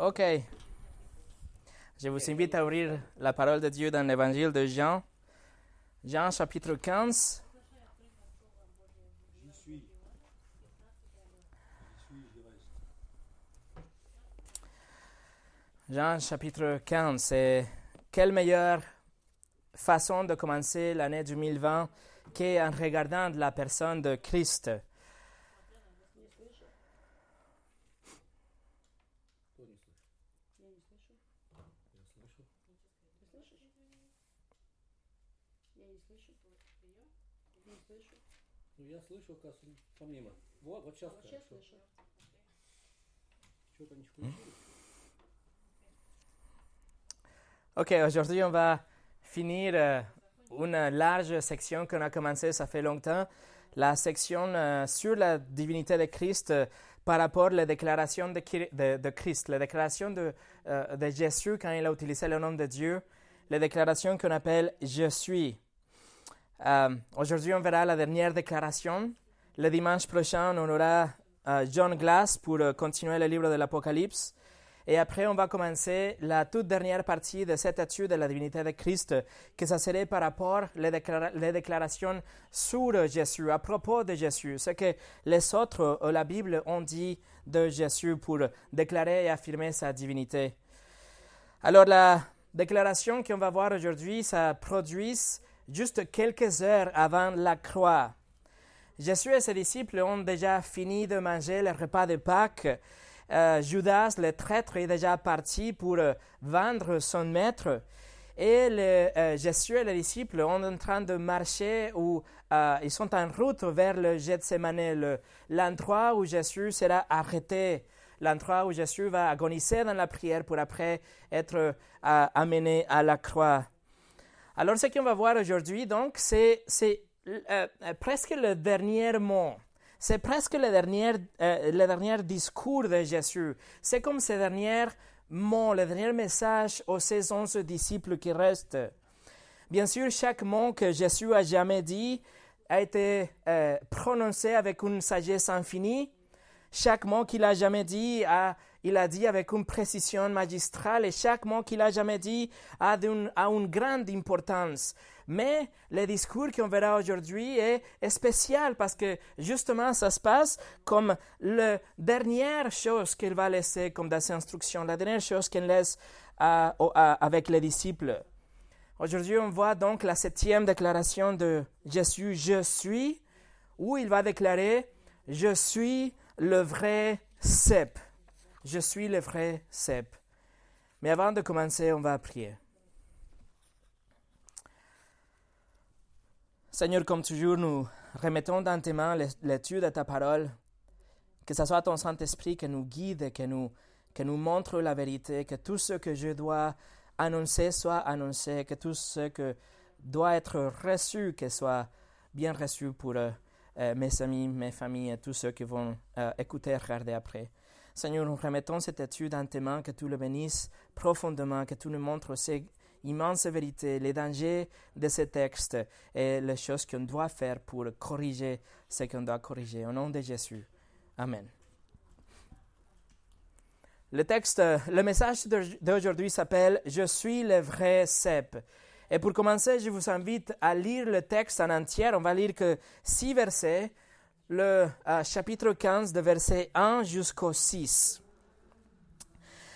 Ok. Je vous invite à ouvrir la parole de Dieu dans l'évangile de Jean. Jean chapitre 15. J'y suis. J'y suis, j'y reste. Jean chapitre 15. C'est quelle meilleure façon de commencer l'année 2020 qu'en regardant la personne de Christ. Кто не слышит? Я не слышу. Я слышу. Ты слышишь? Я не слышу. Не слышу. Ну, я слышу, как помимо. Вот, вот сейчас Вот сейчас хорошо. слышу. Что-то не включилось. Ok, aujourd'hui on va finir euh, une large section qu'on a commencé, ça fait longtemps, la section euh, sur la divinité de Christ euh, par rapport à la déclaration de, Christ, la déclaration de, Jésus quand il a utilisé le nom de Dieu, la déclaration qu'on appelle Je suis. Aujourd'hui on verra la dernière déclaration. Le dimanche prochain on aura John Glass pour continuer le livre de l'Apocalypse. Et après, on va commencer la toute dernière partie de cette étude de la divinité de Christ, que ça serait par rapport les, déclara- les déclarations sur Jésus, à propos de Jésus, ce que les autres, euh, la Bible, ont dit de Jésus pour déclarer et affirmer sa divinité. Alors, la déclaration qu'on va voir aujourd'hui, ça produit juste quelques heures avant la croix. Jésus et ses disciples ont déjà fini de manger le repas de Pâques. Euh, Judas, le traître, est déjà parti pour euh, vendre son maître. Et euh, Jésus et les disciples sont en train de marcher ou ils sont en route vers le Gethsemane, le- l'endroit où Jésus sera arrêté, l'endroit où Jésus va agoniser dans la prière pour après être amené à la croix. Alors, ce qu'on va voir aujourd'hui, donc, c'est presque le dernier mot. C'est presque le dernier, euh, le dernier discours de Jésus. C'est comme ce dernier mot, le dernier message aux 16 onze disciples qui restent. Bien sûr, chaque mot que Jésus a jamais dit a été euh, prononcé avec une sagesse infinie. Chaque mot qu'il a jamais dit, a, il a dit avec une précision magistrale et chaque mot qu'il a jamais dit a, a une grande importance. Mais le discours qu'on verra aujourd'hui est, spécial parce que justement ça se passe comme la dernière chose qu'il va laisser comme dans ses instructions, la dernière chose qu'il laisse avec les disciples. Aujourd'hui, on voit donc la septième déclaration de Jésus, Je suis, où il va déclarer, Je suis le vrai cep. Je suis le vrai cep. Mais avant de commencer, on va prier. Seigneur, comme toujours, nous remettons dans tes mains l'étude de ta parole. Que ce soit ton Saint-Esprit qui nous guide, qui nous, nous montre la vérité, que tout ce que je dois annoncer soit annoncé, que tout ce que doit être reçu, que soit bien reçu pour euh, euh, mes amis, mes familles et tous ceux qui vont euh, écouter et regarder après. Seigneur, nous remettons cette étude dans tes mains, que tu le bénisses profondément, que tu nous montres ces immenses vérités, les dangers de ce texte et les choses qu'on doit faire pour corriger ce qu'on doit corriger. Au nom de Jésus. Amen. Le texte, le message d'aujourd'hui s'appelle Je suis le vrai cep. Et pour commencer, je vous invite à lire le texte en entier. On va lire que six versets, le euh, chapitre 15, de verset 1 jusqu'au 6.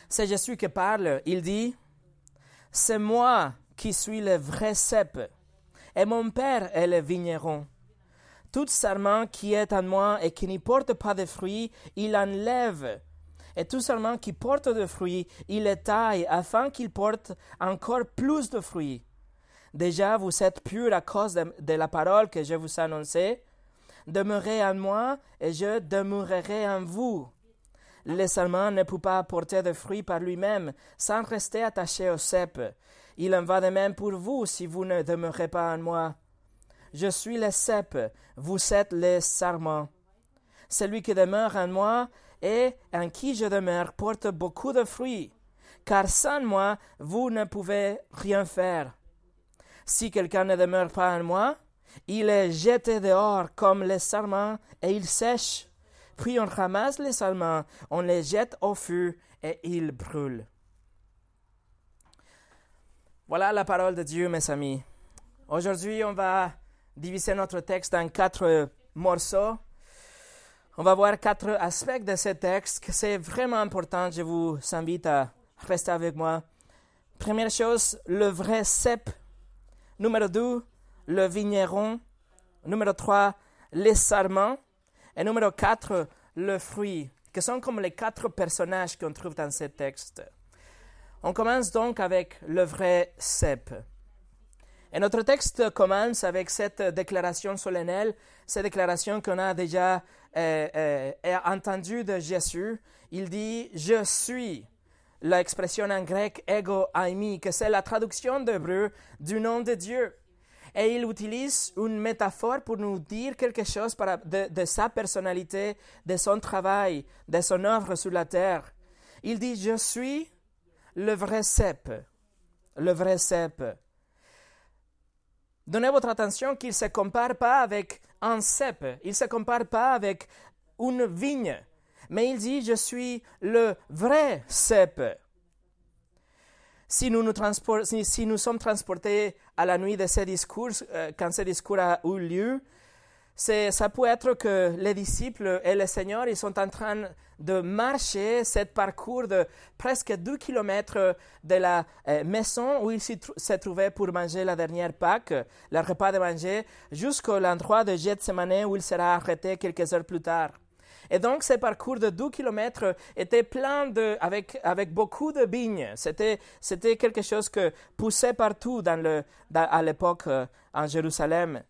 C'est Jésus qui parle. Il dit C'est moi qui suis le vrai cep, et mon Père est le vigneron. Tout serment qui est en moi et qui n'y porte pas de fruits, il enlève. Et tout serment qui porte de fruits, il le taille afin qu'il porte encore plus de fruits. Déjà, vous êtes purs à cause de, la parole que je vous ai annoncée. Demeurez en moi et je demeurerai en vous. Le serment ne peut pas porter de fruits par lui-même sans rester attaché au cep. Il en va de même pour vous si vous ne demeurez pas en moi. Je suis le cep, vous êtes les sarments. Celui qui demeure en moi et en qui je demeure porte beaucoup de fruits, car sans moi, vous ne pouvez rien faire. Si quelqu'un ne demeure pas en moi, Il est jeté dehors comme les sarments et il sèche. Puis on ramasse les sarments, on les jette au feu et ils brûlent. Voilà la parole de Dieu, mes amis. Aujourd'hui, on va diviser notre texte en quatre morceaux. On va voir quatre aspects de ce texte que c'est vraiment important. Je vous invite à rester avec moi. Première chose, le vrai cep. Numéro deux, le vigneron. Numéro trois, les sarments. Et numéro quatre, le fruit, que sont comme les quatre personnages qu'on trouve dans ce texte. On commence donc avec le vrai cep. Et notre texte commence avec cette déclaration solennelle, cette déclaration qu'on a déjà euh, euh, entendue de Jésus. Il dit Je suis. L'expression en grec ego aimi, que c'est la traduction d'hébreu du nom de Dieu. Et il utilise une métaphore pour nous dire quelque chose de, sa personnalité, de son travail, de son œuvre sur la terre. Il dit Je suis le vrai cep. Le vrai cep. Donnez votre attention qu'il ne se compare pas avec un cep, il ne se compare pas avec une vigne, mais il dit je suis le vrai cep. Si nous, si nous sommes transportés à la nuit de ces discours, euh, quand ce discours a eu lieu, ça peut être que les disciples et le Seigneur ils sont en train de marcher ce parcours de presque deux kilomètres de la euh, maison où ils se trouvaient pour manger la dernière Pâque, le repas de manger, jusqu'à l'endroit de Gethsemane où il sera arrêté quelques heures plus tard. Et donc, ce parcours de 12 kilomètres était plein de, avec, avec beaucoup de vignes. C'était, c'était quelque chose que poussait partout à l'époque euh, en Jérusalem.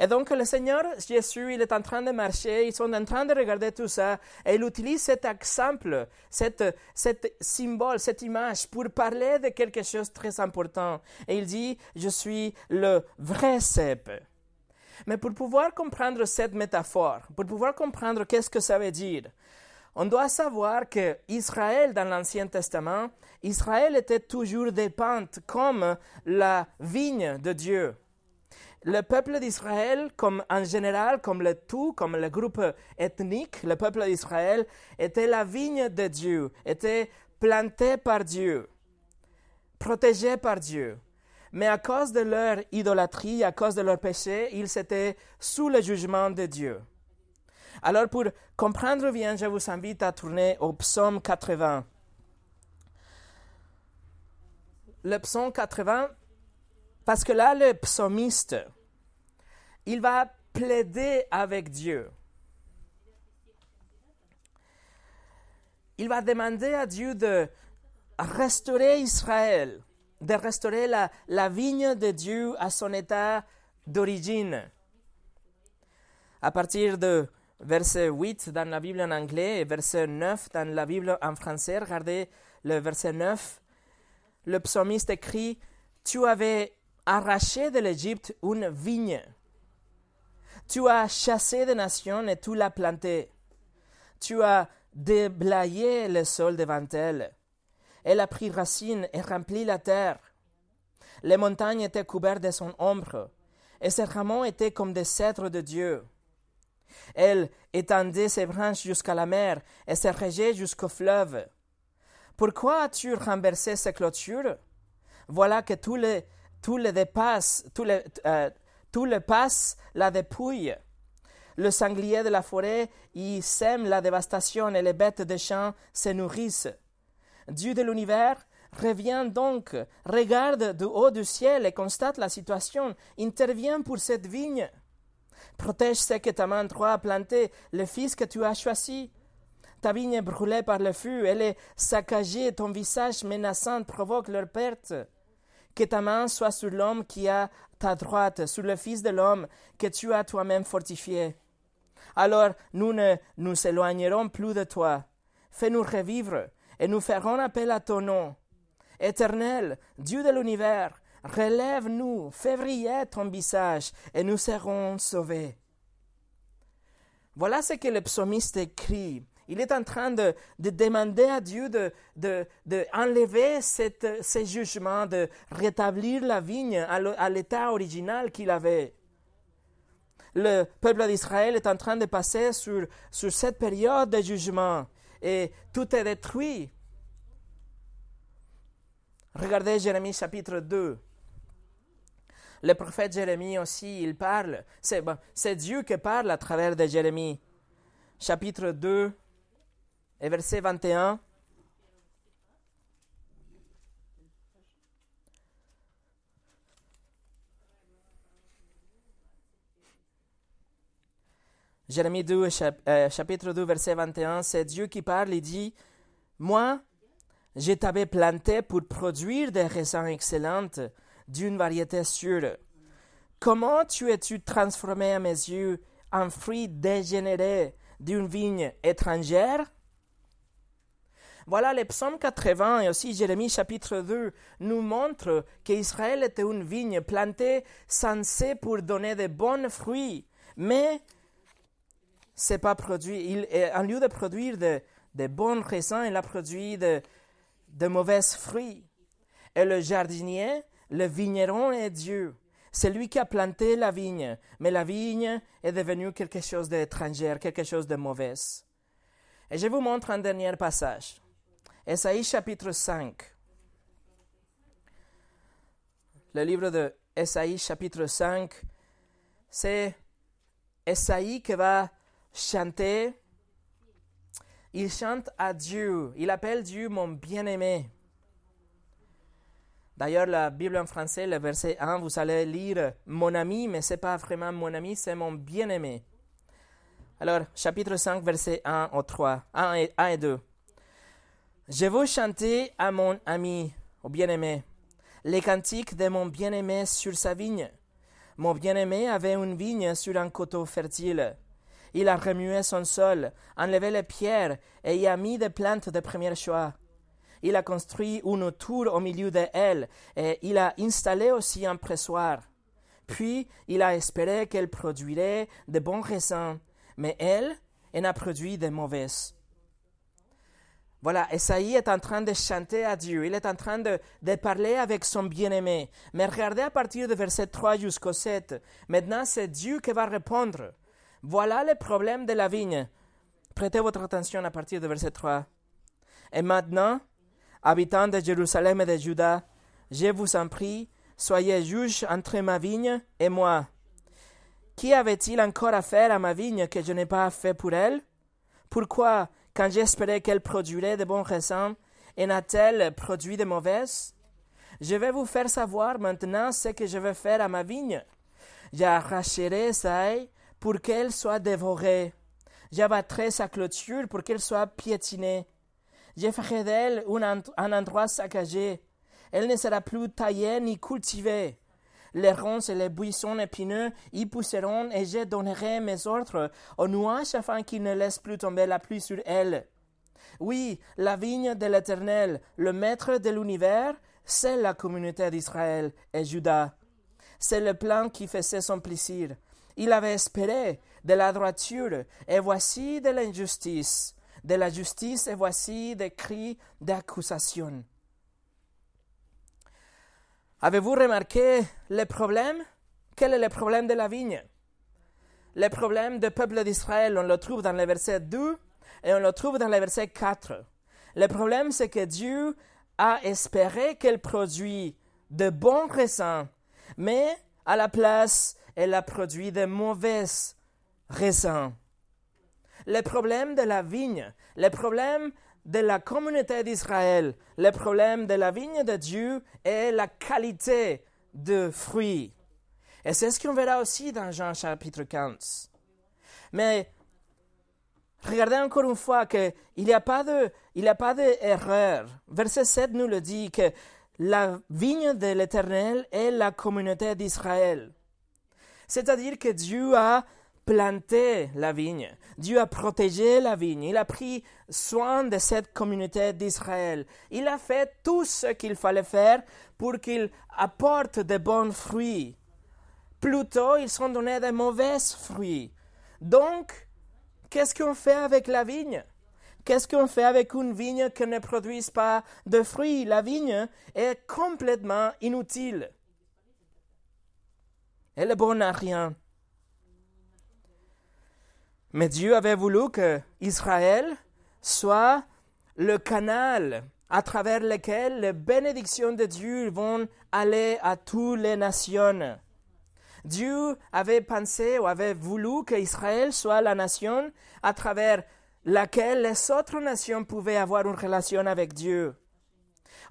Et donc le Seigneur Jésus, il est en train de marcher, ils sont en train de regarder tout ça, et il utilise cet exemple, cette, cet symbole, cette image pour parler de quelque chose de très important. Et il dit, je suis le vrai cep. Mais pour pouvoir comprendre cette métaphore, pour pouvoir comprendre qu'est-ce que ça veut dire, on doit savoir que Israël, dans l'Ancien Testament, Israël était toujours dépendante comme la vigne de Dieu le peuple d'Israël, comme en général, comme le tout, comme le groupe ethnique, le peuple d'Israël était la vigne de Dieu, était planté par Dieu, protégé par Dieu. Mais à cause de leur idolâtrie, à cause de leur péché, ils étaient sous le jugement de Dieu. Alors pour comprendre bien, je vous invite à tourner au psaume 80. Le psaume 80 parce que là, le psalmiste, il va plaider avec Dieu. Il va demander à Dieu de restaurer Israël, de restaurer la, la vigne de Dieu à son état d'origine. À partir de verset 8 dans la Bible en anglais et verset 9 dans la Bible en français, regardez le verset 9, le psalmiste écrit, Tu avais arraché de l'Égypte une vigne. Tu as chassé des nations et tu l'as plantée. Tu as déblayé le sol devant elle. Elle a pris racine et rempli la terre. Les montagnes étaient couvertes de son ombre, et ses rameaux étaient comme des cèdres de Dieu. Elle étendait ses branches jusqu'à la mer et ses rejets jusqu'au fleuve. Pourquoi as-tu renversé ces clôtures? Voilà que tous les tout le dépasse, tout le, euh, tout le passe la dépouille. Le sanglier de la forêt y sème la dévastation et les bêtes des champs se nourrissent. Dieu de l'univers revient donc, regarde du haut du ciel et constate la situation, intervient pour cette vigne. Protège ce que ta main droite a planté, le fils que tu as choisi. Ta vigne est brûlée par le feu, elle est saccagée, ton visage menaçant provoque leur perte. Que ta main soit sur l'homme qui a ta droite, sur le Fils de l'homme que tu as toi-même fortifié. Alors nous ne nous éloignerons plus de toi. Fais-nous revivre et nous ferons appel à ton nom. Éternel, Dieu de l'univers, relève-nous, fais briller ton visage et nous serons sauvés. Voilà ce que le psalmiste écrit il est en train de, demander à Dieu de, de, enlever cette, ces jugements, de rétablir la vigne à l'état original qu'il avait. le peuple d'Israël est en train de passer sur, sur cette période de jugement et tout est détruit. Regardez Jérémie chapitre 2. Le prophète Jérémie aussi, il parle. C'est Dieu qui parle à travers de Jérémie. Chapitre 2 et verset 21. Jérémie 2, chap- euh, chapitre 2, verset 21, c'est Dieu qui parle, il dit, Moi, je t'avais planté pour produire des raisins excellentes d'une variété sûre. Comment tu es-tu transformé à mes yeux en fruit dégénéré d'une vigne étrangère? Voilà, les psaumes 80 et aussi Jérémie chapitre 2 nous montrent qu'Israël était une vigne plantée censée pour donner de bons fruits, mais c'est pas produit. Il, et en lieu de produire de, de bons raisins, il a produit de, de mauvais fruits. Et le jardinier, le vigneron est Dieu. C'est lui qui a planté la vigne, mais la vigne est devenue quelque chose d'étranger, quelque chose de mauvais. Et je vous montre un dernier passage. Esaïe chapitre 5. Le livre de Esaïe chapitre 5, c'est Esaïe qui va chanter. Il chante à Dieu. Il appelle Dieu mon bien-aimé. D'ailleurs, la Bible en français, le verset 1, vous allez lire mon ami, mais ce n'est pas vraiment mon ami, c'est mon bien-aimé. Alors, chapitre 5, verset 1 au 3, 1 et, 1 et 2. Je veux chanter à mon ami, au bien-aimé, les cantiques de mon bien-aimé sur sa vigne. Mon bien-aimé avait une vigne sur un coteau fertile. Il a remué son sol, enlevé les pierres et y a mis des plantes de premier choix. Il a construit une tour au milieu de et il a installé aussi un pressoir. Puis il a espéré qu'elle produirait de bons raisins, mais elle, elle a produit de mauvaises. Voilà, Esaïe est en train de chanter à Dieu, il est en train de, de parler avec son bien-aimé. Mais regardez à partir de verset 3 jusqu'au 7. Maintenant, c'est Dieu qui va répondre. Voilà le problème de la vigne. Prêtez votre attention à partir de verset 3. Et maintenant, habitants de Jérusalem et de Juda, je vous en prie, soyez juges entre ma vigne et moi. Qui avait-il encore à faire à ma vigne que je n'ai pas fait pour elle? Pourquoi, quand j'espérais qu'elle produirait de bons raisins, en a-t-elle produit de mauvaises Je vais vous faire savoir maintenant ce que je vais faire à ma vigne. J'arracherai sa haie pour qu'elle soit dévorée. J'abattrai sa clôture pour qu'elle soit piétinée. Je ferai d'elle un, endroit saccagé. Elle ne sera plus taillée ni cultivée. Les ronces et les buissons épineux y pousseront et je donnerai mes ordres aux nuages afin qu'ils ne laissent plus tomber la pluie sur elle. Oui, la vigne de l'Éternel, le maître de l'univers, c'est la communauté d'Israël et Juda. C'est le plan qui faisait son plaisir. Il avait espéré de la droiture, et voici de l'injustice. De la justice, et voici des cris d'accusation. Avez-vous remarqué le problème Quel est le problème de la vigne? Le problème du peuple d'Israël, on le trouve dans le verset 2 et on le trouve dans le verset 4. Le problème, c'est que Dieu a espéré qu'elle produise de bons raisins, mais à la place, elle a produit de mauvais raisins. Le problème de la vigne, le problème de la communauté d'Israël, le problème de la vigne de Dieu est la qualité de fruits. Et c'est ce qu'on verra aussi dans Jean chapitre 15. Mais regardez encore une fois qu'il n'y a pas de, a pas d'erreur. Verset 7 nous le dit que la vigne de l'Éternel est la communauté d'Israël. C'est-à-dire que Dieu a planté la vigne. Dieu a protégé la vigne. Il a pris soin de cette communauté d'Israël. Il a fait tout ce qu'il fallait faire pour qu'il apporte de bons fruits. Plutôt, ils sont donnés de mauvais fruits. Donc, qu'est-ce qu'on fait avec la vigne? Qu'est-ce qu'on fait avec une vigne qui ne produit pas de fruits? La vigne est complètement inutile. Elle est bonne à rien. Mais Dieu avait voulu que Israël soit le canal à travers lequel les bénédictions de Dieu vont aller à toutes les nations. Dieu avait pensé ou avait voulu qu'Israël soit la nation à travers laquelle les autres nations pouvaient avoir une relation avec Dieu.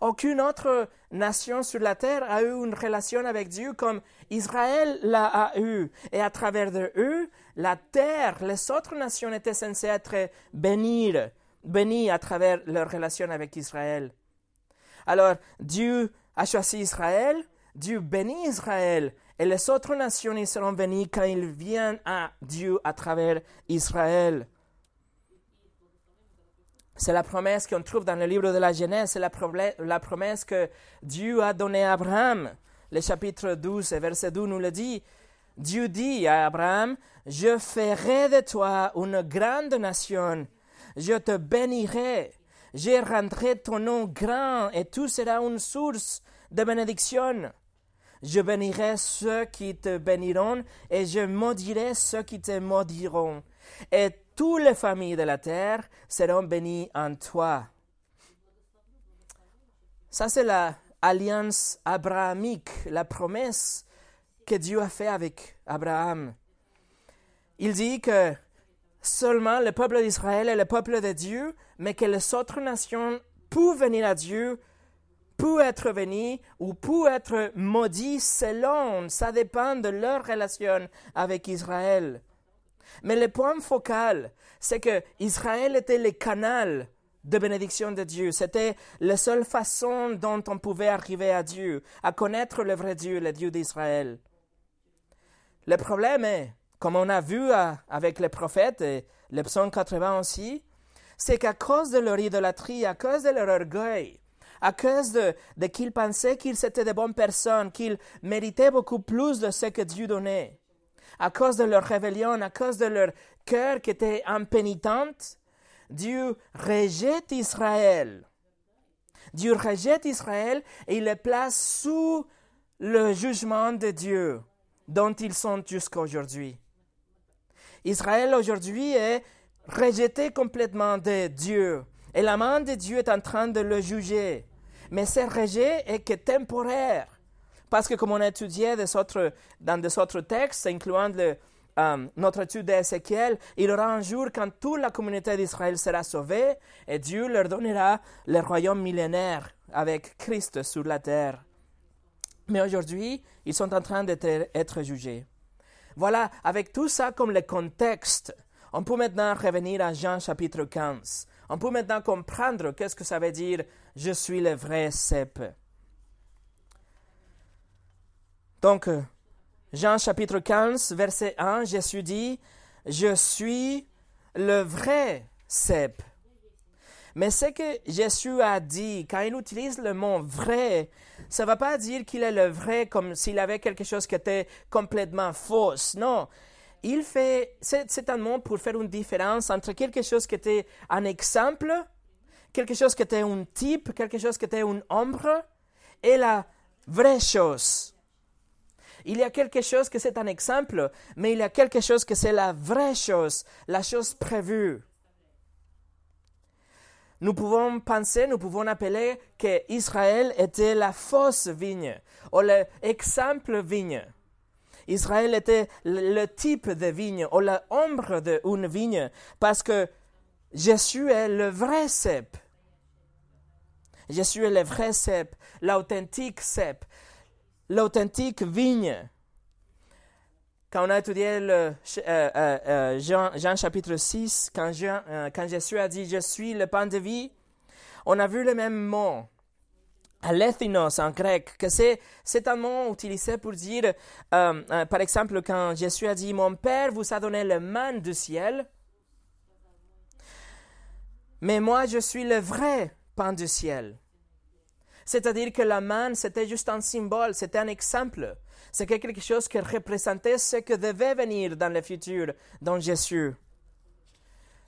Aucune autre nation sur la terre a eu une relation avec Dieu comme Israël l'a eu. Et à travers de eux, la terre, les autres nations étaient censées être bénies, bénies à travers leur relation avec Israël. Alors, Dieu a choisi Israël, Dieu bénit Israël, et les autres nations y seront bénies quand ils viennent à Dieu à travers Israël. C'est la promesse qu'on trouve dans le livre de la Genèse, c'est la, promesse que Dieu a donnée à Abraham. Le chapitre 12, verset 12 nous le dit. Dieu dit à Abraham, je ferai de toi une grande nation, je te bénirai, je rendrai ton nom grand et tout sera une source de bénédiction. Je bénirai ceux qui te béniront et je maudirai ceux qui te maudiront. Et toutes les familles de la terre seront bénies en toi. Ça, c'est l'alliance abrahamique, la promesse que Dieu a fait avec Abraham. Il dit que seulement le peuple d'Israël est le peuple de Dieu, mais que les autres nations peuvent venir à Dieu, peuvent être bénies ou peuvent être maudits selon, ça dépend de leur relation avec Israël. Mais le point focal, c'est que Israël était le canal de bénédiction de Dieu. C'était la seule façon dont on pouvait arriver à Dieu, à connaître le vrai Dieu, le Dieu d'Israël. Le problème est, comme on a vu avec les prophètes et le psaume 80 aussi, c'est qu'à cause de leur idolâtrie, à cause de leur orgueil, à cause de, de qu'ils pensaient qu'ils étaient de bonnes personnes, qu'ils méritaient beaucoup plus de ce que Dieu donnait, à cause de leur rébellion, à cause de leur cœur qui était impénitent, Dieu rejette Israël. Dieu rejette Israël et il les place sous le jugement de Dieu dont ils sont jusqu'à aujourd'hui. Israël aujourd'hui est rejeté complètement de Dieu et la main de Dieu est en train de le juger. Mais ce rejet est que temporaire. Parce que comme on a étudié dans des autres textes, incluant euh, notre étude d'Ézéchiel, il y aura un jour quand toute la communauté d'Israël sera sauvée et Dieu leur donnera le royaume millénaire avec Christ sur la terre. Mais aujourd'hui, ils sont en train d'être jugés. Voilà, avec tout ça comme le contexte, on peut maintenant revenir à Jean chapitre 15. On peut maintenant comprendre qu'est-ce que ça veut dire je suis le vrai cep. Donc, Jean chapitre 15, verset 1, Jésus dit, je suis le vrai cep. Mais ce que Jésus a dit, quand il utilise le mot vrai, ça ne va pas dire qu'il est le vrai comme s'il avait quelque chose qui était complètement faux. Non. Il fait, c'est un mot pour faire une différence entre quelque chose qui était un exemple, quelque chose qui était un type, quelque chose qui était une ombre, et la vraie chose. Il y a quelque chose que c'est un exemple, mais il y a quelque chose que c'est la vraie chose, la chose prévue nous pouvons penser, nous pouvons appeler que Israël était la fausse vigne ou l'exemple vigne. Israël était le type de vigne ou l'ombre d'une vigne parce que Jésus est le vrai cep. Jésus est le vrai cep, l'authentique cep, l'authentique vigne. Quand on a étudié le, euh, euh, euh, Jean, chapitre 6, quand, Jean, quand Jésus a dit Je suis le pain de vie, on a vu le même mot, alethinos en grec, que c'est, c'est un mot utilisé pour dire, par exemple, quand Jésus a dit Mon Père vous a donné le man du ciel, mais moi je suis le vrai pain du ciel. C'est-à-dire que la manne, c'était juste un symbole, c'était un exemple. C'est quelque chose qui représentait ce que devait venir dans le futur, dans Jésus.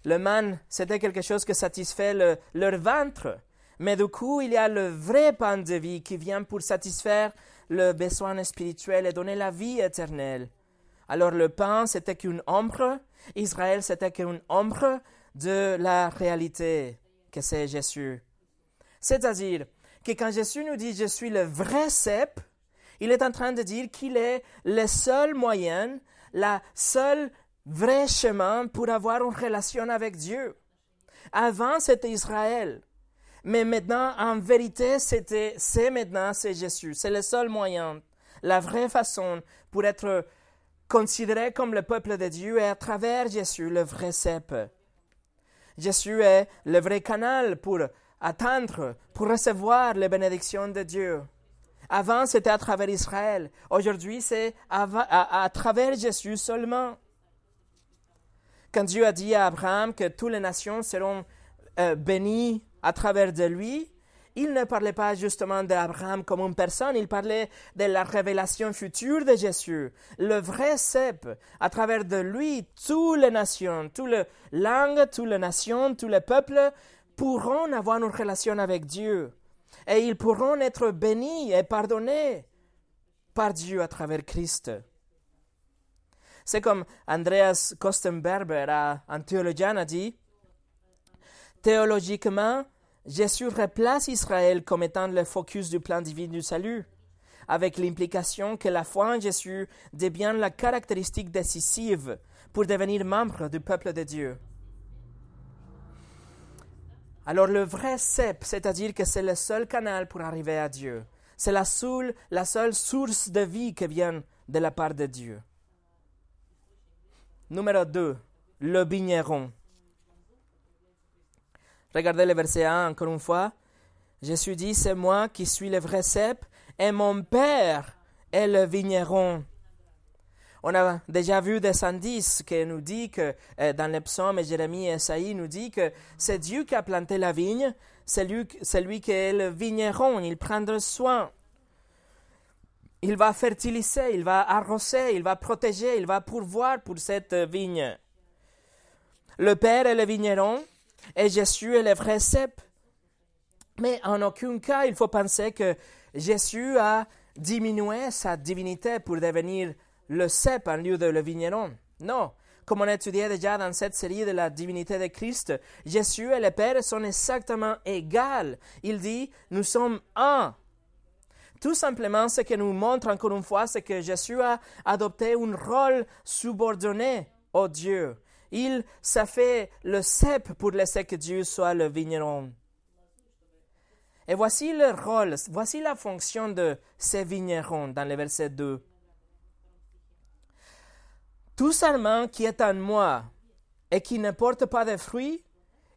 Le man, c'était quelque chose qui satisfait leur ventre. Mais du coup, il y a le vrai pain de vie qui vient pour satisfaire le besoin spirituel et donner la vie éternelle. Alors le pain, c'était qu'une ombre. Israël, c'était qu'une ombre de la réalité que c'est Jésus. C'est-à-dire que quand Jésus nous dit je suis le vrai cep, il est en train de dire qu'il est le seul moyen, la seule vrai chemin pour avoir une relation avec Dieu. Avant, c'était Israël. Mais maintenant, en vérité, c'était, c'est maintenant, c'est Jésus. C'est le seul moyen, la vraie façon pour être considéré comme le peuple de Dieu est à travers Jésus, le vrai cep. Jésus est le vrai canal pour attendre, pour recevoir les bénédictions de Dieu. Avant, c'était à travers Israël. Aujourd'hui, c'est à, travers Jésus seulement. Quand Dieu a dit à Abraham que toutes les nations seront euh, bénies à travers de lui, il ne parlait pas justement d'Abraham comme une personne, il parlait de la révélation future de Jésus, le vrai cep. À travers de lui, toutes les nations, toutes les langues, toutes les nations, tous les peuples pourront avoir une relation avec Dieu. Et ils pourront être bénis et pardonnés par Dieu à travers Christ. C'est comme Andreas Kostenberger, un théologien, a dit, théologiquement, Jésus replace Israël comme étant le focus du plan divin du salut, avec l'implication que la foi en Jésus devient la caractéristique décisive pour devenir membre du peuple de Dieu. Alors le vrai cep, c'est-à-dire que c'est le seul canal pour arriver à Dieu. C'est la seule, source de vie qui vient de la part de Dieu. Numéro 2. Le vigneron. Regardez le verset 1 encore une fois. Jésus dit, c'est moi qui suis le vrai cep et mon Père est le vigneron. On a déjà vu des indices qui nous dit que euh, dans les psaumes, Jérémie et Esaïe nous dit que c'est Dieu qui a planté la vigne, c'est lui, lui qui est le vigneron, il prendra soin. Il va fertiliser, il va arroser, il va protéger, il va pourvoir pour cette vigne. Le Père est le vigneron et Jésus est le vrai cep. Mais en aucun cas, il faut penser que Jésus a diminué sa divinité pour devenir le cep en lieu de le vigneron. Non. Comme on a étudié déjà dans cette série de la divinité de Christ, Jésus et le Père sont exactement égaux. Il dit, nous sommes un. Tout simplement, ce que nous montre encore une fois, c'est que Jésus a adopté un rôle subordonné au Dieu. Il s'est fait le cep pour laisser que Dieu soit le vigneron. Et voici le rôle, voici la fonction de ces vignerons dans le verset 2. Tout serment qui est en moi et qui ne porte pas de fruits,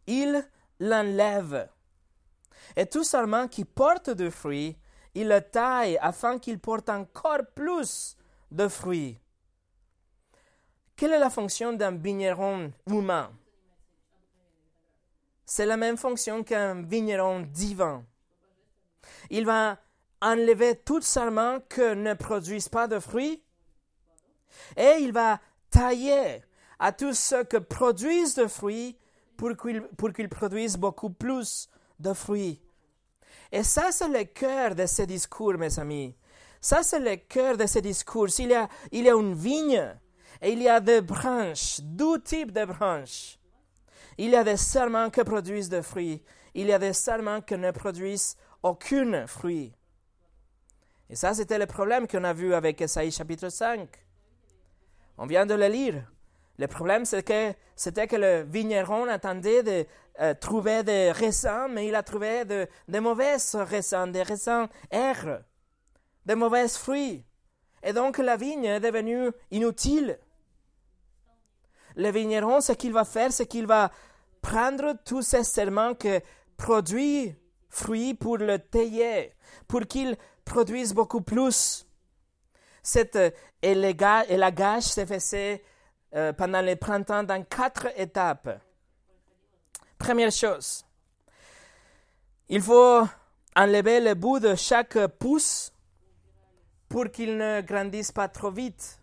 il l'enlève. Et tout serment qui porte de fruits, il le taille afin qu'il porte encore plus de fruits. Quelle est la fonction d'un vigneron humain? C'est la même fonction qu'un vigneron divin. Il va enlever tout serment que ne produisent pas de fruits et il va tailler à tous ceux qui produisent de fruits pour qu'ils, produisent beaucoup plus de fruits. Et ça, c'est le cœur de ce discours, mes amis. Ça, c'est le cœur de ce discours. Il y a, il y a une vigne et il y a des branches, deux types de branches. Il y a des serments qui produisent des fruits. Il y a des serments qui ne produisent aucun fruit. Et ça, c'était le problème qu'on a vu avec Esaïe chapitre 5. On vient de le lire. Le problème, c'est que c'était que le vigneron attendait de euh, trouver des raisins, mais il a trouvé de, de mauvaises raisins, des raisins aigres, de mauvais fruits. Et donc la vigne est devenue inutile. Le vigneron, ce qu'il va faire, c'est qu'il va prendre tous ces serments que produit fruits pour le tailler, pour qu'il produise beaucoup plus. Cette élagage se faisait euh, pendant le printemps dans quatre étapes. Première chose, il faut enlever le bout de chaque pouce pour qu'il ne grandisse pas trop vite.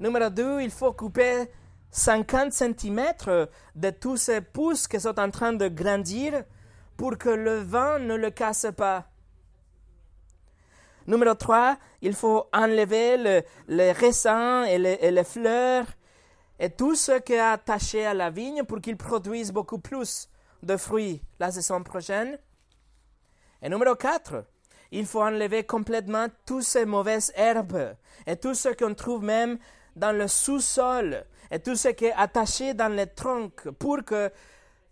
Numéro 2, il faut couper 50 cm de tous ces pousses qui sont en train de grandir pour que le vent ne le casse pas. Numéro 3, il faut enlever le, les raisins et les, fleurs et tout ce qui est attaché à la vigne pour qu'il produise beaucoup plus de fruits la saison prochaine. Et numéro 4, il faut enlever complètement toutes ces mauvaises herbes et tout ce qu'on trouve même dans le sous-sol et tout ce qui est attaché dans les troncs pour que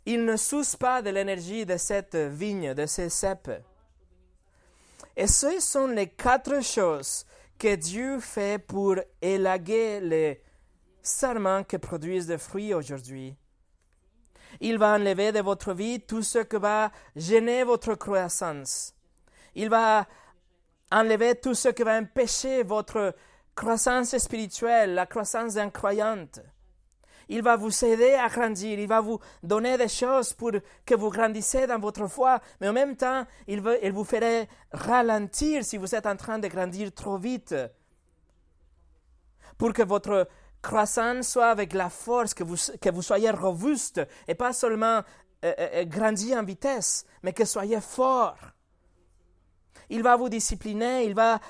il ne souce pas de l'énergie de cette vigne, de ces cèpes. Et ce sont les quatre choses que Dieu fait pour élaguer les sarments qui produisent des fruits aujourd'hui. Il va enlever de votre vie tout ce qui va gêner votre croissance. Il va enlever tout ce qui va empêcher votre croissance spirituelle, la croissance incroyante. Il va vous aider à grandir, il va vous donner des choses pour que vous grandissez dans votre foi, mais en même temps, il, il vous ferait ralentir si vous êtes en train de grandir trop vite, pour que votre croissance soit avec la force, que vous, que vous soyez robuste, et pas seulement euh, euh, grandir en vitesse, mais que soyez fort. Il va vous discipliner, il va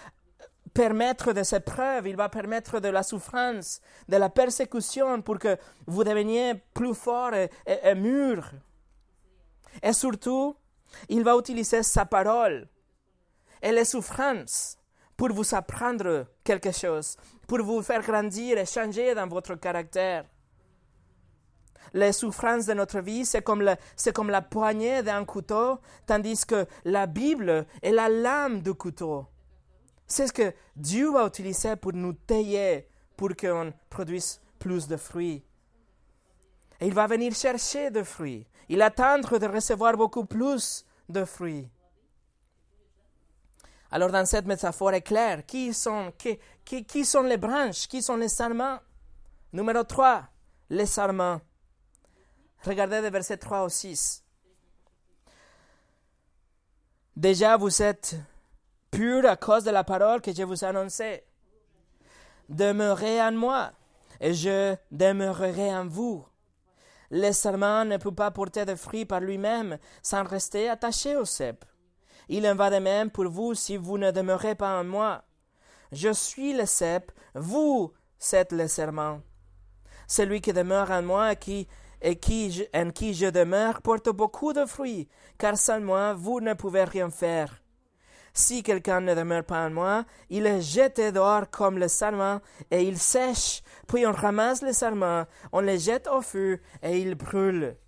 permettre de ces preuves, il va permettre de la souffrance, de la persécution pour que vous deveniez plus fort et, mûr. Et surtout, il va utiliser sa parole et les souffrances pour vous apprendre quelque chose, pour vous faire grandir et changer dans votre caractère. Les souffrances de notre vie, c'est comme, c'est comme la poignée d'un couteau, tandis que la Bible est la lame du couteau. C'est ce que Dieu va utiliser pour nous tailler, pour qu'on produise plus de fruits. Et il va venir chercher des fruits. Il attendre de recevoir beaucoup plus de fruits. Alors dans cette métaphore est claire, qui sont, qui, qui, qui sont les branches, qui sont les sarments? Numéro 3, les sarments. Regardez les versets 3 au 6. Déjà vous êtes pur à cause de la parole que je vous annonçais. Demeurez en moi, et je demeurerai en vous. Le serment ne peut pas porter de fruits par lui-même sans rester attaché au cep. Il en va de même pour vous si vous ne demeurez pas en moi. Je suis le cep, vous êtes le serment. Celui qui demeure en moi et qui, et qui, en qui je demeure porte beaucoup de fruits, car sans moi vous ne pouvez rien faire. Si quelqu'un ne demeure pas en moi, il est jeté dehors comme le sarment, et il sèche. Puis on ramasse le sarment, on les jette au feu, et il brûle.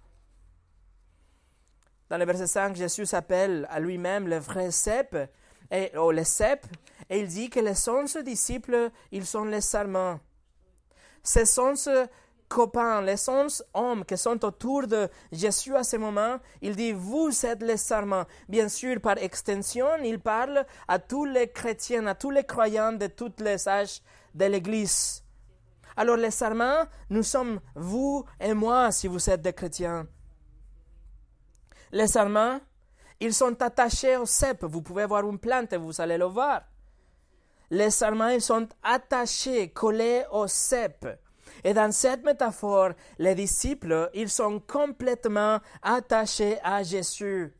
Dans le verset 5, Jésus s'appelle à lui-même le vrai cep, et, oh, le cep, et il dit que les onze disciples, ils sont les sarments. Ce sont copains, les onze hommes qui sont autour de Jésus à ce moment, il dit, vous êtes les sarments. Bien sûr, par extension, il parle à tous les chrétiens, à tous les croyants de toutes les âges de l'Église. Alors les sarments, nous sommes vous et moi si vous êtes des chrétiens. Les sarments, ils sont attachés au cep. Vous pouvez voir une plante et vous allez le voir. Les sarments, ils sont attachés, collés au cep. Et dans cette métaphore, les disciples, ils sont complètement attachés à Jésus.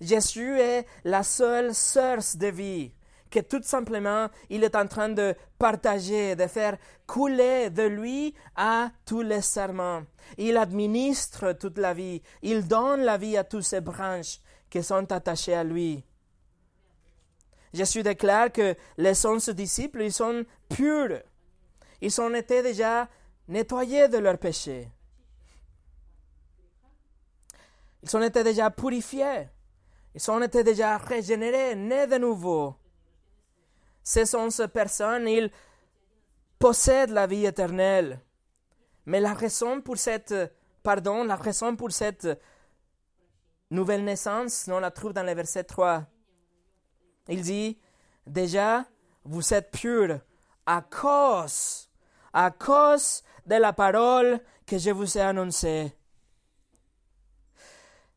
Jésus est la seule source de vie que tout simplement il est en train de partager, de faire couler de lui à tous les serments. Il administre toute la vie, il donne la vie à toutes ces branches qui sont attachées à lui. Jésus déclare que les onze disciples, ils sont purs. Ils ont été déjà nettoyés de leurs péchés. Ils ont été déjà purifiés. Ils ont été déjà régénérés, nés de nouveau. Ces onze personnes, ils possèdent la vie éternelle. Mais la raison pour cette, pardon, la raison pour cette nouvelle naissance, on la trouve dans le verset 3. Il dit, déjà, vous êtes purs à cause, à cause de la parole que je vous ai annoncée.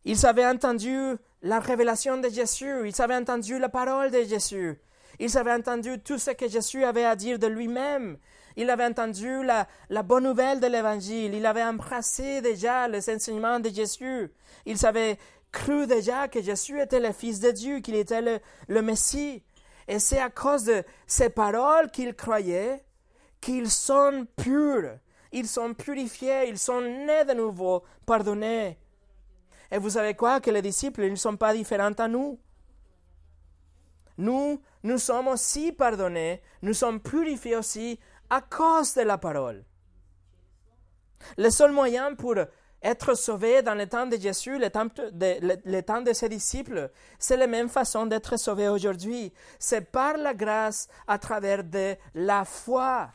Ils avaient entendu la révélation de Jésus, ils avaient entendu la parole de Jésus, ils avaient entendu tout ce que Jésus avait à dire de lui-même. Ils avaient entendu la, bonne nouvelle de l'Évangile. Ils avaient embrassé déjà les enseignements de Jésus. Ils avaient cru déjà que Jésus était le Fils de Dieu, qu'il était le, le Messie. Et c'est à cause de ces paroles qu'ils croyaient qu'ils sont purs, ils sont purifiés, ils sont nés de nouveau, pardonnés. Et vous savez quoi? Que les disciples, ils ne sont pas différents à nous. Nous, nous sommes aussi pardonnés, nous sommes purifiés aussi à cause de la parole. Le seul moyen pour être sauvé dans le temps de Jésus, le temps de, le, temps de ses disciples, c'est la même façon d'être sauvé aujourd'hui. C'est par la grâce à travers de la foi.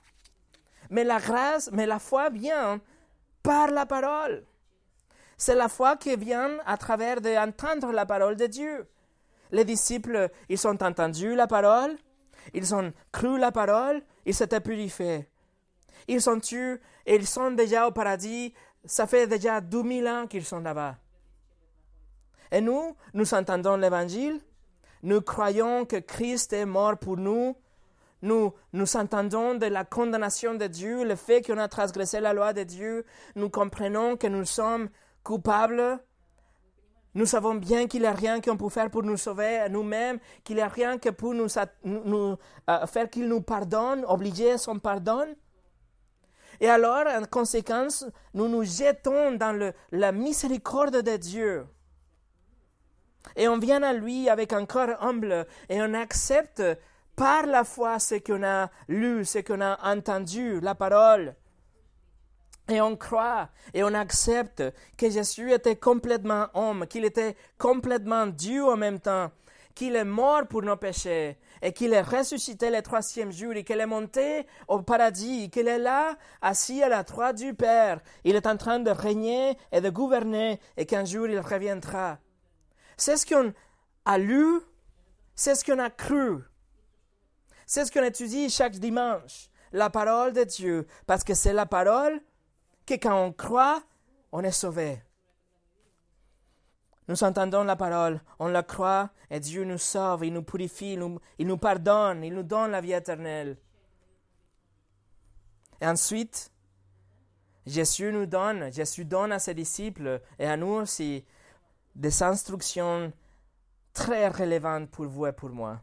Mais la grâce, mais la foi vient par la parole. C'est la foi qui vient à travers d'entendre la parole de Dieu. Les disciples, ils ont entendu la parole, ils ont cru la parole, ils s'étaient purifiés. Ils sont tués et ils sont déjà au paradis. Ça fait déjà 2000 ans qu'ils sont là-bas. Et nous, nous entendons l'évangile, nous croyons que Christ est mort pour nous, nous, nous entendons de la condamnation de Dieu, le fait qu'on a transgressé la loi de Dieu, nous comprenons que nous sommes coupables, nous savons bien qu'il n'y a rien qu'on peut faire pour nous sauver nous-mêmes, qu'il n'y a rien que pour nous, euh, faire qu'il nous pardonne, obliger son pardon. Et alors, en conséquence, nous nous jetons dans la miséricorde de Dieu. Et on vient à lui avec un cœur humble et on accepte par la foi ce qu'on a lu, ce qu'on a entendu, la parole. Et on croit et on accepte que Jésus était complètement homme, qu'il était complètement Dieu en même temps, qu'il est mort pour nos péchés et qu'il est ressuscité le troisième jour et qu'il est monté au paradis, qu'il est là, assis à la droite du Père. Il est en train de régner et de gouverner et qu'un jour il reviendra. C'est ce qu'on a lu, c'est ce qu'on a cru. C'est ce qu'on étudie chaque dimanche, la parole de Dieu, parce que c'est la parole que quand on croit, on est sauvé. Nous entendons la parole, on la croit et Dieu nous sauve, il nous purifie, il nous, pardonne, il nous donne la vie éternelle. Et ensuite, Jésus nous donne, Jésus donne à ses disciples et à nous aussi des instructions très relevantes pour vous et pour moi.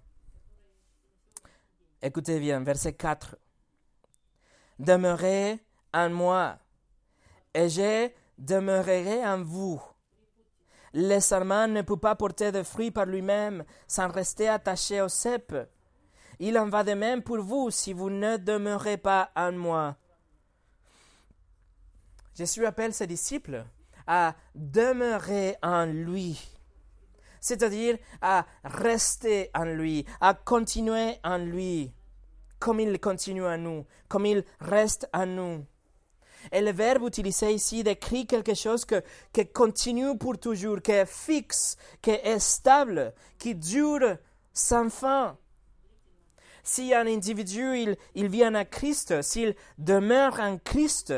Écoutez bien, verset 4. Demeurez en moi, et je demeurerai en vous. Le serment ne peut pas porter de fruits par lui-même sans rester attaché au cep. Il en va de même pour vous si vous ne demeurez pas en moi. Jésus appelle ses disciples à demeurer en lui, c'est-à-dire à rester en lui, à continuer en lui, comme il continue en nous, comme il reste en nous. Et le verbe utilisé ici décrit quelque chose que, qui continue pour toujours, qui est fixe, qui est stable, qui dure sans fin. Si un individu il, il vient à Christ, s'il demeure en Christ,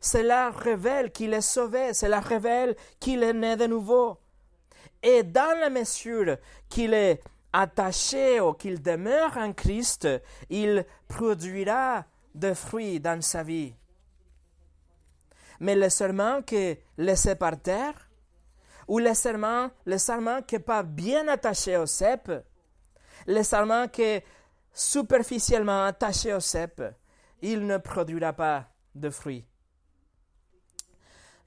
cela révèle qu'il est sauvé, cela révèle qu'il est né de nouveau. Et dans la mesure qu'il est attaché ou qu'il demeure en Christ, il produira des fruits dans sa vie. Mais le serment qui est laissé par terre, ou le serment, le serment qui n'est pas bien attaché au cep, le serment qui est superficiellement attaché au cep, il ne produira pas de fruits.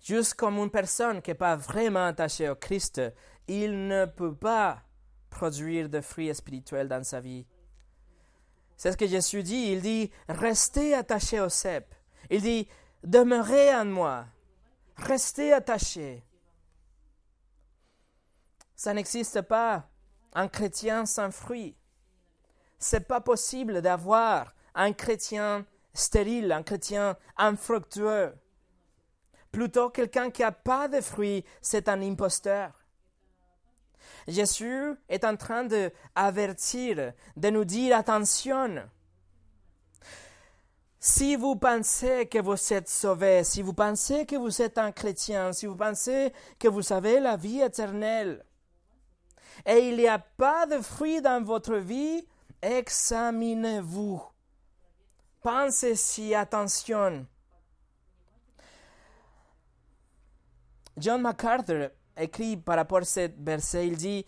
Juste comme une personne qui n'est pas vraiment attachée au Christ, il ne peut pas produire de fruits spirituels dans sa vie. C'est ce que Jésus dit. Il dit, restez attachés au cep. Il dit, demeurez en moi. Restez attachés. Ça n'existe pas un chrétien sans fruits. C'est pas possible d'avoir un chrétien stérile, un chrétien infructueux. Plutôt quelqu'un qui n'a pas de fruits, c'est un imposteur. Jésus est en train d'avertir, de nous dire attention. Si vous pensez que vous êtes sauvé, si vous pensez que vous êtes un chrétien, si vous pensez que vous avez la vie éternelle, et il n'y a pas de fruits dans votre vie, examinez-vous. Pensez-y, attention. John MacArthur écrit par rapport à ce verset, il dit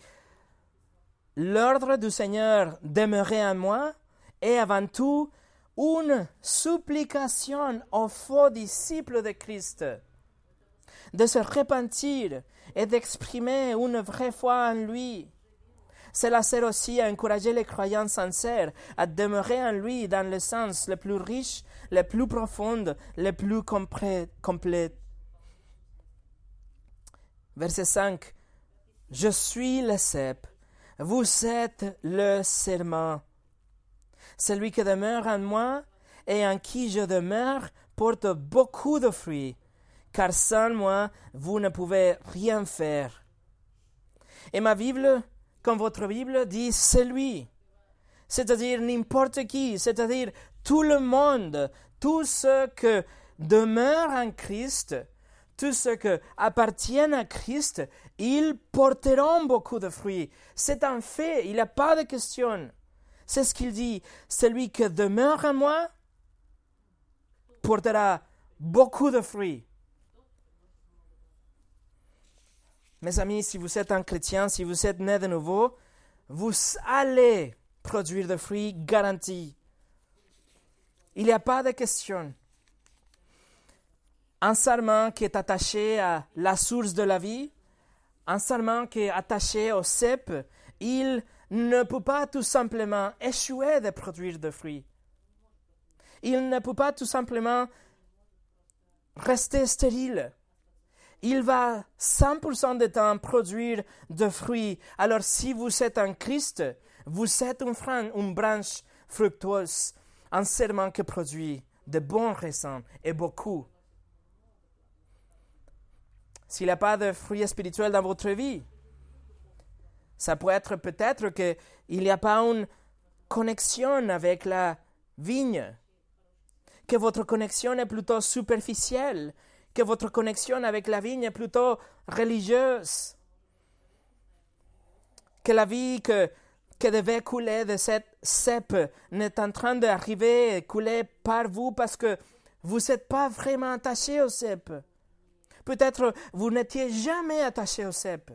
l'ordre du Seigneur demeurer en moi est avant tout une supplication aux faux disciples de Christ de se repentir et d'exprimer une vraie foi en lui. Cela sert aussi à encourager les croyants sincères à demeurer en lui dans le sens le plus riche, le plus profond, le plus complet. Verset 5. Je suis le cep, vous êtes le serment. Celui qui demeure en moi et en qui je demeure porte beaucoup de fruits, car sans moi vous ne pouvez rien faire. Et ma Bible, comme votre Bible, dit celui, c'est-à-dire n'importe qui, c'est-à-dire tout le monde, tous ceux qui demeurent en Christ, tous ceux qui appartiennent à Christ, ils porteront beaucoup de fruits. C'est un fait, il n'y a pas de question. C'est ce qu'il dit. Celui qui demeure en moi portera beaucoup de fruits. Mes amis, si vous êtes un chrétien, si vous êtes né de nouveau, vous allez produire des fruits garantis. Il n'y a pas de question. Un serment qui est attaché à la source de la vie, un serment qui est attaché au cep, il ne peut pas tout simplement échouer de produire des fruits. Il ne peut pas tout simplement rester stérile. Il va 100% du temps produire des fruits. Alors si vous êtes en Christ, vous êtes une, une branche fructueuse, un serment qui produit de bons raisins et beaucoup. S'il n'y a pas de fruits spirituels dans votre vie, ça peut être peut-être qu'il n'y a pas une connexion avec la vigne, que votre connexion est plutôt superficielle, que votre connexion avec la vigne est plutôt religieuse, que la vie que, que devait couler de cette cep n'est en train d'arriver et couler par vous parce que vous n'êtes pas vraiment attaché au cep. Peut-être vous n'étiez jamais attaché au cep.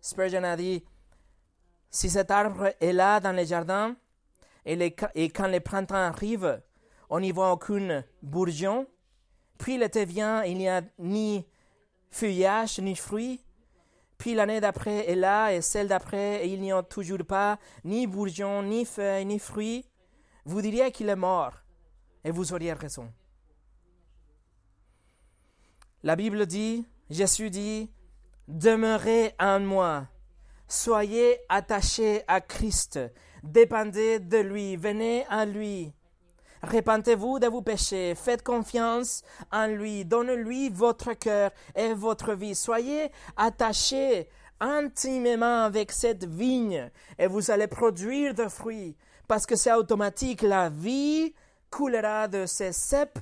Spurgeon a dit, si cet arbre est là dans les jardins, et, quand le printemps arrive, on n'y voit aucune bourgeon, puis l'été vient, il n'y a ni feuillage ni fruits, puis l'année d'après est là, et celle d'après, il n'y a toujours pas ni bourgeon, ni feuilles, ni fruits, vous diriez qu'il est mort, et vous auriez raison. La Bible dit, Jésus dit, demeurez en moi, soyez attachés à Christ, dépendez de lui, venez à lui. Repentez-vous de vos péchés, faites confiance en lui, donnez-lui votre cœur et votre vie. Soyez attachés intimement avec cette vigne et vous allez produire des fruits parce que c'est automatique. La vie coulera de ces cèpes,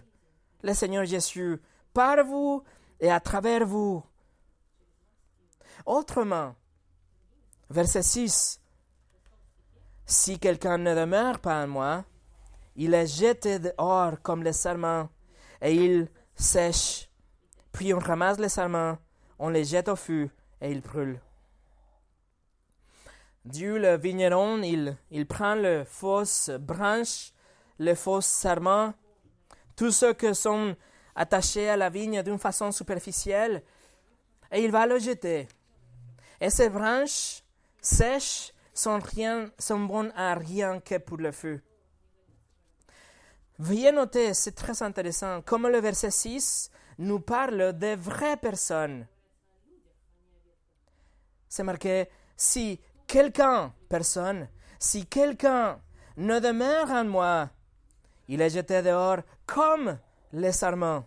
le Seigneur Jésus, par vous et à travers vous. Autrement, verset 6, si quelqu'un ne demeure pas en moi, il est jeté dehors comme le sarment, et il sèche. Puis on ramasse les sarments, on les jette au feu, et ils brûlent. Dieu, le vigneron, il, il prend les fausses branches, les fausses sarments, tous ceux qui sont attachés à la vigne d'une façon superficielle, et il va le jeter. Et ces branches sèches sont, rien, sont bonnes à rien que pour le feu. Veuillez noter, c'est très intéressant, comme le verset 6 nous parle des vraies personnes. C'est marqué, si quelqu'un, personne, si quelqu'un ne demeure en moi, il est jeté dehors comme les sarments.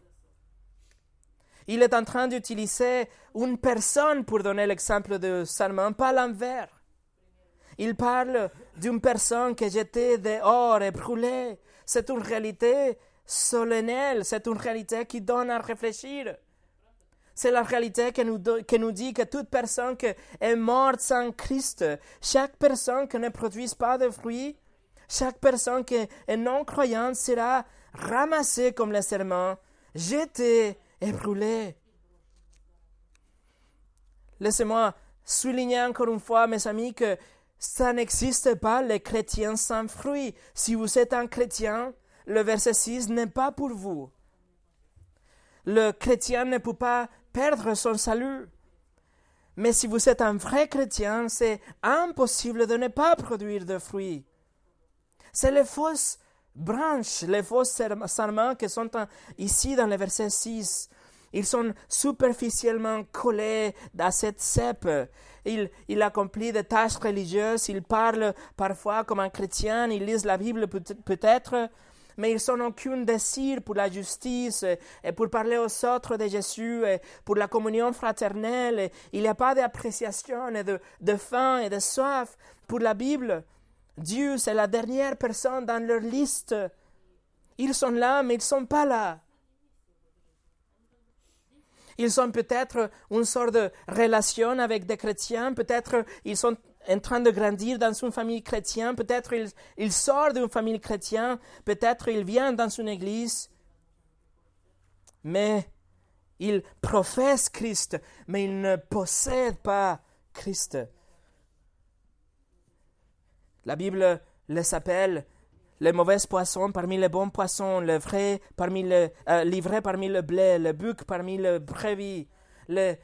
Il est en train d'utiliser une personne pour donner l'exemple de sarment, pas l'envers. Il parle d'une personne qui est jetée dehors et brûlée. C'est une réalité solennelle, c'est une réalité qui donne à réfléchir. C'est la réalité qui nous, qui nous dit que toute personne qui est morte sans Christ, chaque personne qui ne produise pas de fruits, chaque personne qui est non croyante sera ramassée comme le serment, jetée et brûlée. laissez-moi souligner encore une fois, mes amis, que ça n'existe pas les chrétiens sans fruit. Si vous êtes un chrétien, le verset 6 n'est pas pour vous. Le chrétien ne peut pas perdre son salut. Mais si vous êtes un vrai chrétien, c'est impossible de ne pas produire de fruits. C'est les fausses branches, les faux serments qui sont ici dans le verset 6. Ils sont superficiellement collés à cette cèpe. Il, il accomplit des tâches religieuses, il parle parfois comme un chrétien, il lit la Bible peut-être, mais ils n'ont aucun désir pour la justice et pour parler aux autres de Jésus et pour la communion fraternelle. Il n'y a pas d'appréciation et de faim et de soif pour la Bible. Dieu, c'est la dernière personne dans leur liste. Ils sont là, mais ils ne sont pas là. Ils ont peut-être une sorte de relation avec des chrétiens, peut-être ils sont en train de grandir dans une famille chrétienne, peut-être ils, ils sortent d'une famille chrétienne, peut-être ils viennent dans une église, mais ils professent Christ, mais ils ne possèdent pas Christ. La Bible les appelle les mauvais poissons parmi les bons poissons, le vrai parmi le, euh, parmi le blé, le buc parmi le brebis, les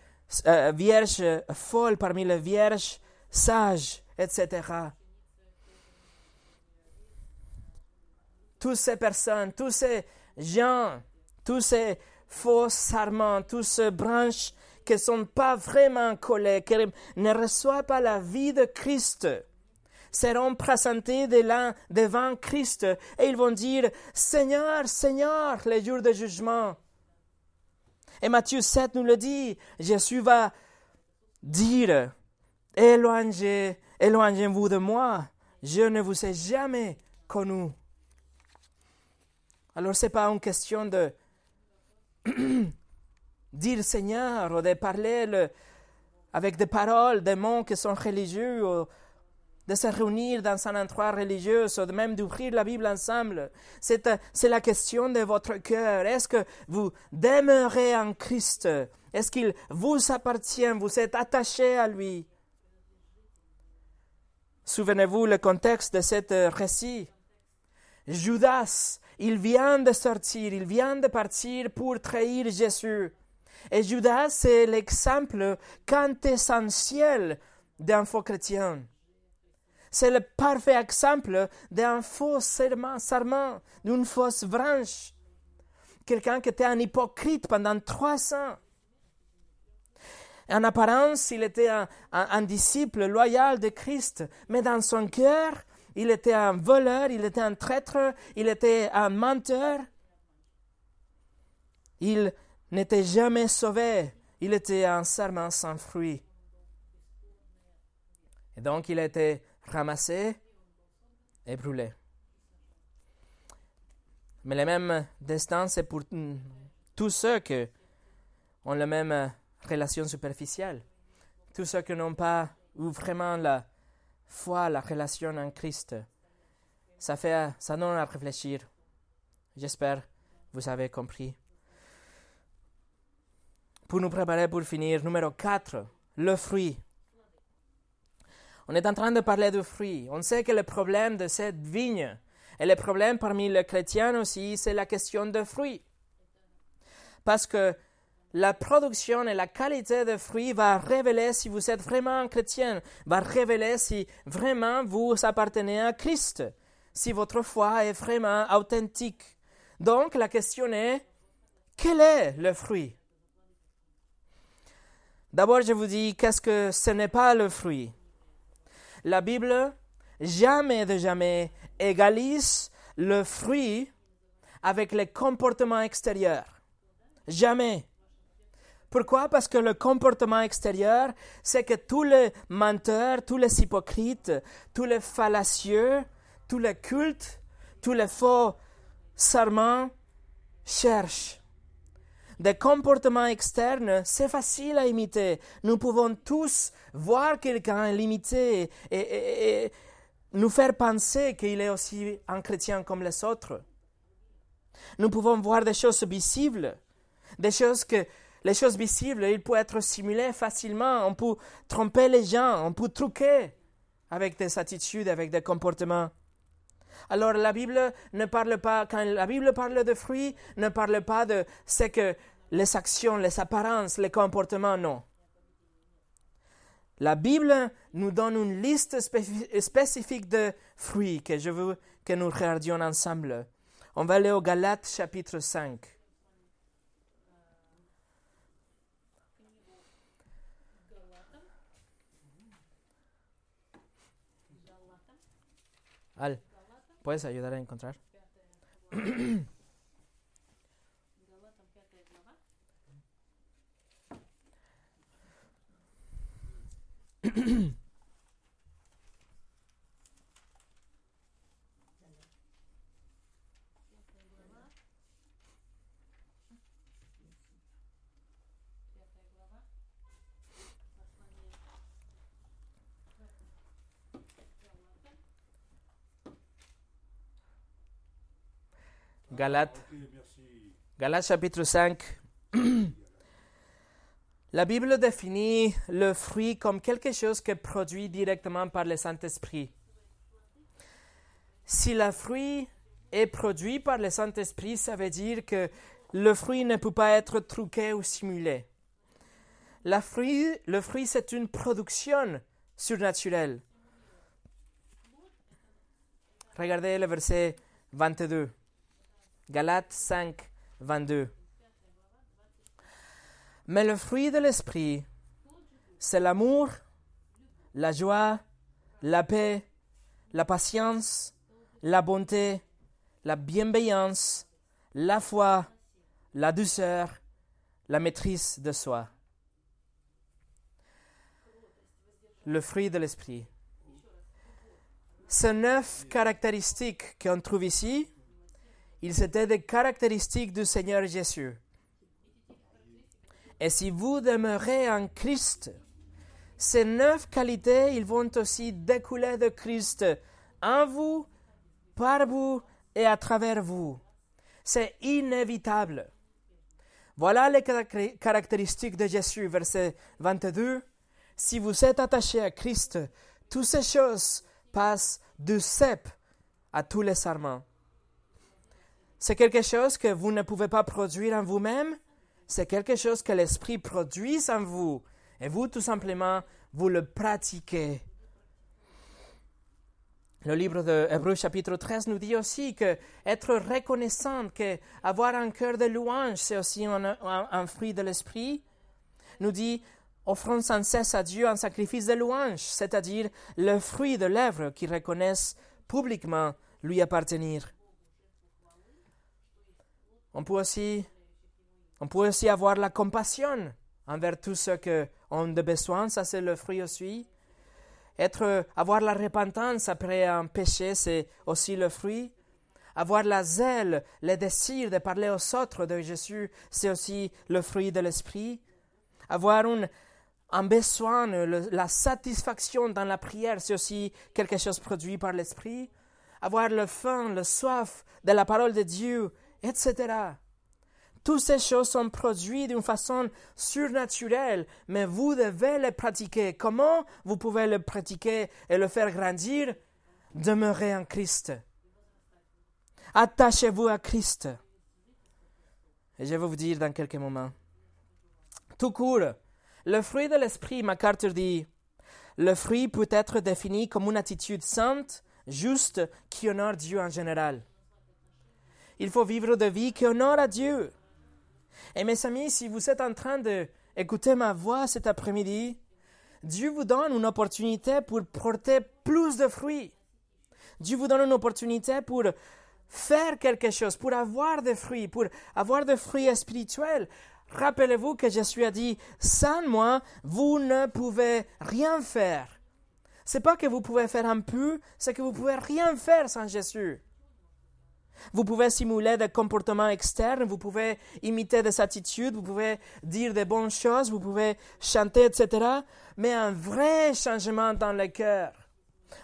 euh, vierges folles parmi les vierges sages, etc. Toutes ces personnes, tous ces gens, tous ces faux serments, toutes ces branches qui ne sont pas vraiment collées, qui ne reçoivent pas la vie de Christ, seront présentés devant Christ et ils vont dire Seigneur, Seigneur, les jours de jugement. Et Matthieu 7 nous le dit Jésus va dire Éloignez, éloignez-vous de moi, je ne vous ai jamais connu. Alors, ce n'est pas une question de dire Seigneur ou de parler avec des paroles, des mots qui sont religieux de se réunir dans un endroit religieux, ou même d'ouvrir la Bible ensemble. C'est, c'est la question de votre cœur. Est-ce que vous demeurez en Christ? Est-ce qu'il vous appartient? Vous êtes attaché à lui? Souvenez-vous le contexte de ce récit. Judas, il vient de sortir, il vient de partir pour trahir Jésus. Et Judas, c'est l'exemple quintessentiel d'un faux chrétien. C'est le parfait exemple d'un faux serment, d'une fausse branche. Quelqu'un qui était un hypocrite pendant trois ans. En apparence, il était un, disciple loyal de Christ, mais dans son cœur, il était un voleur, il était un traître, il était un menteur. Il n'était jamais sauvé, il était un serment sans fruit. Et donc il était ramassé et brûlé. Mais le même destin, c'est pour tous ceux qui ont la même relation superficielle, tous ceux qui n'ont pas eu vraiment la foi, la relation en Christ. Ça, fait, ça donne à réfléchir. J'espère que vous avez compris. Pour nous préparer pour finir, numéro 4, le fruit. On est en train de parler de fruits. On sait que le problème de cette vigne, et le problème parmi les chrétiens aussi, c'est la question de fruits. Parce que la production et la qualité de fruits va révéler si vous êtes vraiment chrétien, va révéler si vraiment vous appartenez à Christ, si votre foi est vraiment authentique. Donc la question est, quel est le fruit? D'abord, je vous dis, qu'est-ce que ce n'est pas le fruit? La Bible, jamais de jamais, égalise le fruit avec les comportements extérieurs. Jamais. Pourquoi? Parce que le comportement extérieur, c'est que tous les menteurs, tous les hypocrites, tous les fallacieux, tous les cultes, tous les faux serments cherchent des comportements externes, c'est facile à imiter. Nous pouvons tous voir quelqu'un l'imiter et, nous faire penser qu'il est aussi un chrétien comme les autres. Nous pouvons voir des choses visibles, des choses que les choses visibles, il peut être simulé facilement. On peut tromper les gens, on peut truquer avec des attitudes, avec des comportements. Alors la Bible ne parle pas, quand la Bible parle de fruits, ne parle pas de ce que les actions, les apparences, les comportements, non. La Bible nous donne une liste spécifique de fruits que je veux que nous regardions ensemble. On va aller au Galates chapitre 5. Al, ¿puedes ayudar a encontrar? Galates, Galates chapitre 5. La Bible définit le fruit comme quelque chose qui est produit directement par le Saint-Esprit. Si le fruit est produit par le Saint-Esprit, ça veut dire que le fruit ne peut pas être truqué ou simulé. Le fruit, c'est une production surnaturelle. Regardez le verset 22. Galates 5, 22. Mais le fruit de l'esprit, c'est l'amour, la joie, la paix, la patience, la bonté, la bienveillance, la foi, la douceur, la maîtrise de soi. Le fruit de l'esprit. Ces neuf caractéristiques qu'on trouve ici, ils étaient des caractéristiques du Seigneur Jésus. Et si vous demeurez en Christ, ces neuf qualités, ils vont aussi découler de Christ en vous, par vous et à travers vous. C'est inévitable. Voilà les carac- caractéristiques de Jésus, verset 22. Si vous êtes attaché à Christ, toutes ces choses passent du cep à tous les serments. C'est quelque chose que vous ne pouvez pas produire en vous-même, c'est quelque chose que l'Esprit produit en vous. Et vous, tout simplement, vous le pratiquez. Le livre de Hébreux chapitre 13 nous dit aussi que être reconnaissant, que avoir un cœur de louange, c'est aussi un, fruit de l'esprit. Nous dit offrons sans cesse à Dieu un sacrifice de louange, c'est-à-dire le fruit de l'œuvre qui reconnaissent publiquement lui appartenir. On peut aussi, on peut aussi avoir la compassion envers tous ceux qui ont de besoin, ça c'est le fruit aussi. Avoir la repentance après un péché, c'est aussi le fruit. Avoir la zèle, le désir de parler aux autres de Jésus, c'est aussi le fruit de l'esprit. Avoir un, besoin, la satisfaction dans la prière, c'est aussi quelque chose produit par l'esprit. Avoir le faim, le soif de la parole de Dieu, etc. Toutes ces choses sont produites d'une façon surnaturelle, mais vous devez les pratiquer. Comment vous pouvez le pratiquer et le faire grandir? Demeurez en Christ. Attachez-vous à Christ. Et je vais vous dire dans quelques moments. Tout court, le fruit de l'esprit, MacArthur dit, le fruit peut être défini comme une attitude sainte, juste, qui honore Dieu en général. Il faut vivre de vie qui honore à Dieu. Et mes amis, si vous êtes en train d'écouter ma voix cet après-midi, Dieu vous donne une opportunité pour porter plus de fruits. Dieu vous donne une opportunité pour faire quelque chose, pour avoir des fruits, pour avoir des fruits spirituels. Rappelez-vous que Jésus a dit, sans moi, vous ne pouvez rien faire. C'est pas que vous pouvez faire un peu, c'est que vous pouvez rien faire sans Jésus. Vous pouvez simuler des comportements externes, vous pouvez imiter des attitudes, vous pouvez dire des bonnes choses, vous pouvez chanter, etc. Mais un vrai changement dans le cœur,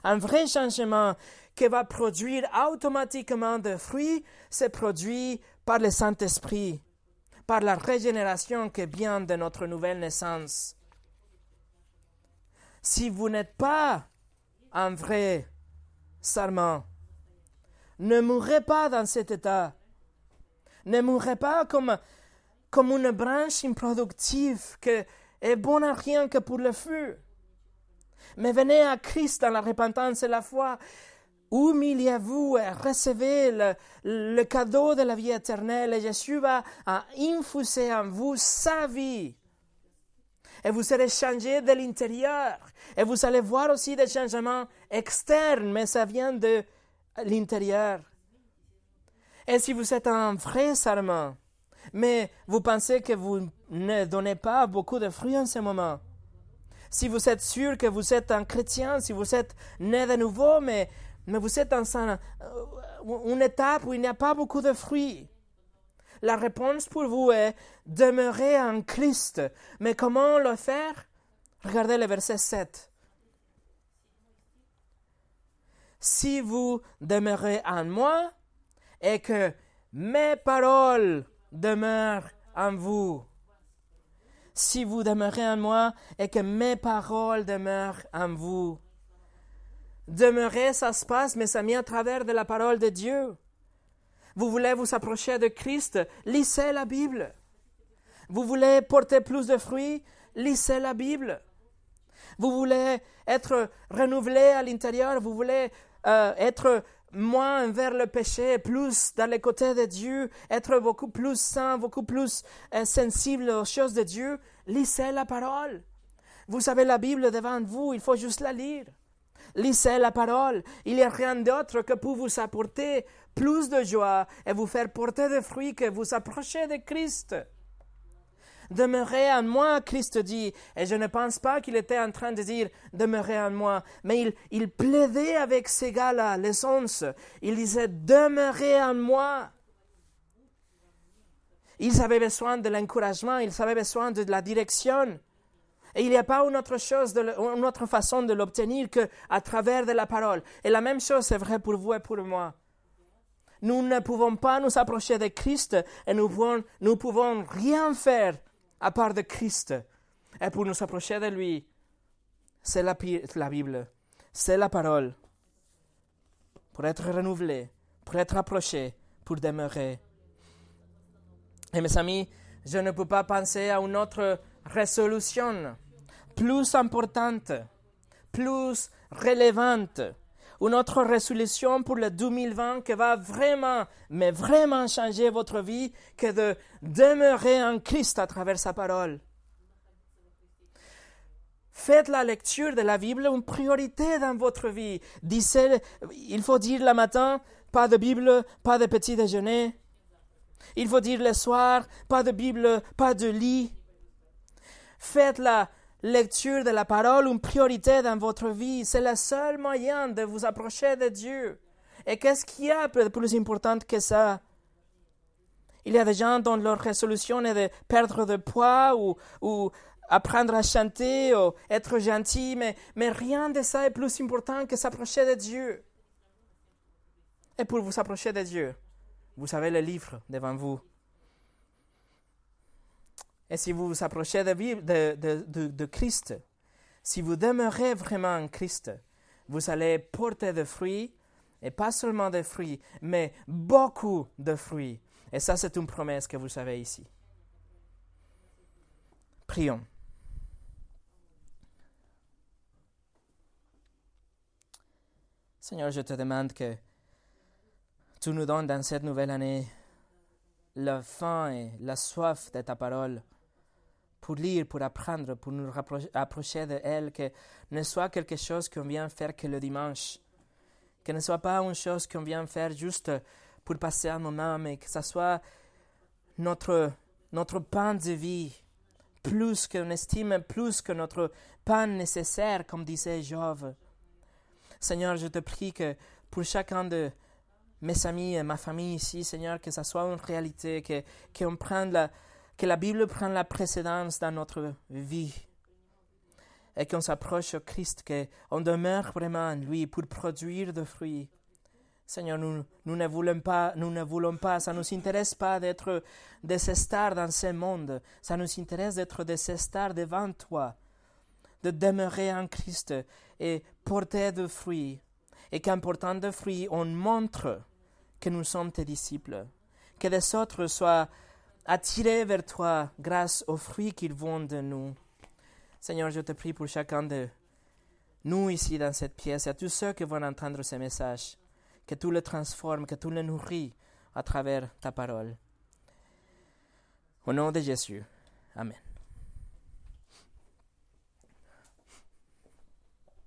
un vrai changement qui va produire automatiquement des fruits, c'est produit par le Saint-Esprit, par la régénération qui vient de notre nouvelle naissance. Si vous n'êtes pas un vrai serment, ne mourrez pas dans cet état. Ne mourrez pas comme, comme une branche improductive qui est bonne à rien que pour le feu. Mais venez à Christ dans la repentance et la foi. Humiliez-vous et recevez le, cadeau de la vie éternelle. Et Jésus va à infuser en vous sa vie. Et vous serez changé de l'intérieur. Et vous allez voir aussi des changements externes, mais ça vient de l'intérieur. Et si vous êtes un vrai serment, mais vous pensez que vous ne donnez pas beaucoup de fruits en ce moment, si vous êtes sûr que vous êtes un chrétien, si vous êtes né de nouveau, mais, mais vous êtes dans un- une étape où il n'y a pas beaucoup de fruits, la réponse pour vous est demeurer en Christ. Mais comment le faire? Regardez le verset 7. Si vous demeurez en moi et que mes paroles demeurent en vous, si vous demeurez en moi et que mes paroles demeurent en vous. Demeurer, ça se passe, ça vient à travers de la parole de Dieu. Vous voulez vous approcher de Christ, lisez la Bible. Vous voulez porter plus de fruits, lisez la Bible. Vous voulez être renouvelé à l'intérieur, vous voulez euh, être moins envers le péché, plus dans les côtés de Dieu, être beaucoup plus saint, beaucoup plus euh, sensible aux choses de Dieu, lisez la parole. Vous avez la Bible devant vous, il faut juste la lire. Lisez la parole. Il n'y a rien d'autre que pour vous apporter plus de joie et vous faire porter des fruits que vous approchez de Christ. Demeurez en moi, Christ dit. Et je ne pense pas qu'il était en train de dire demeurez en moi, mais il, il plaidait avec ces gars-là, les onze. Il disait demeurez en moi. Ils avaient besoin de l'encouragement, ils avaient besoin de la direction. Et il n'y a pas une autre chose, une autre façon de l'obtenir que à travers de la parole. Et la même chose est vraie pour vous et pour moi. Nous ne pouvons pas nous approcher de Christ et nous pouvons, nous pouvons rien faire à part de Christ. Et pour nous approcher de lui, c'est la, Bible, c'est la parole. Pour être renouvelé, pour être approché, pour demeurer. Et mes amis, je ne peux pas penser à une autre résolution plus importante, plus relevante, une autre résolution pour le 2020 qui va vraiment, mais vraiment changer votre vie que de demeurer en Christ à travers sa parole. Faites la lecture de la Bible une priorité dans votre vie. Il faut dire le matin, pas de Bible, pas de petit déjeuner. Il faut dire le soir, pas de Bible, pas de lit. Faites la lecture de la parole une priorité dans votre vie. C'est le seul moyen de vous approcher de Dieu. Et qu'est-ce qu'il y a de plus important que ça? Il y a des gens dont leur résolution est de perdre de poids ou, ou apprendre à chanter ou être gentil, mais, mais rien de ça est plus important que s'approcher de Dieu. Et pour vous approcher de Dieu, vous avez le livre devant vous. Et si vous vous approchez de, Christ, si vous demeurez vraiment en Christ, vous allez porter des fruits, et pas seulement des fruits, mais beaucoup de fruits. Et ça, c'est une promesse que vous avez ici. Prions. Seigneur, je te demande que tu nous donnes dans cette nouvelle année la faim et la soif de ta parole pour lire, pour apprendre, pour nous approcher de elle, que ne soit quelque chose qu'on vient faire que le dimanche, que ne soit pas une chose qu'on vient faire juste pour passer un moment, mais que ce soit notre, notre pain de vie, plus qu'on estime, plus que notre pain nécessaire, comme disait Job. Seigneur, je te prie que pour chacun de mes amis et ma famille ici, Seigneur, que ça soit une réalité, que, qu'on prenne la, que la Bible prenne la précédence dans notre vie et qu'on s'approche au Christ, qu'on demeure vraiment en lui pour produire des fruits. Seigneur, nous, nous ne voulons pas, nous ne voulons pas, ça ne nous intéresse pas d'être des stars dans ce monde. Ça nous intéresse d'être des stars devant toi, de demeurer en Christ et porter de fruits. Et qu'en portant de fruits, on montre que nous sommes tes disciples. Que les autres soient attirés vers toi grâce aux fruits qu'ils vont de nous. Seigneur, je te prie pour chacun de nous ici dans cette pièce et à tous ceux qui vont entendre ce message, que tu le transformes, que tu le nourris à travers ta parole. Au nom de Jésus. Amen.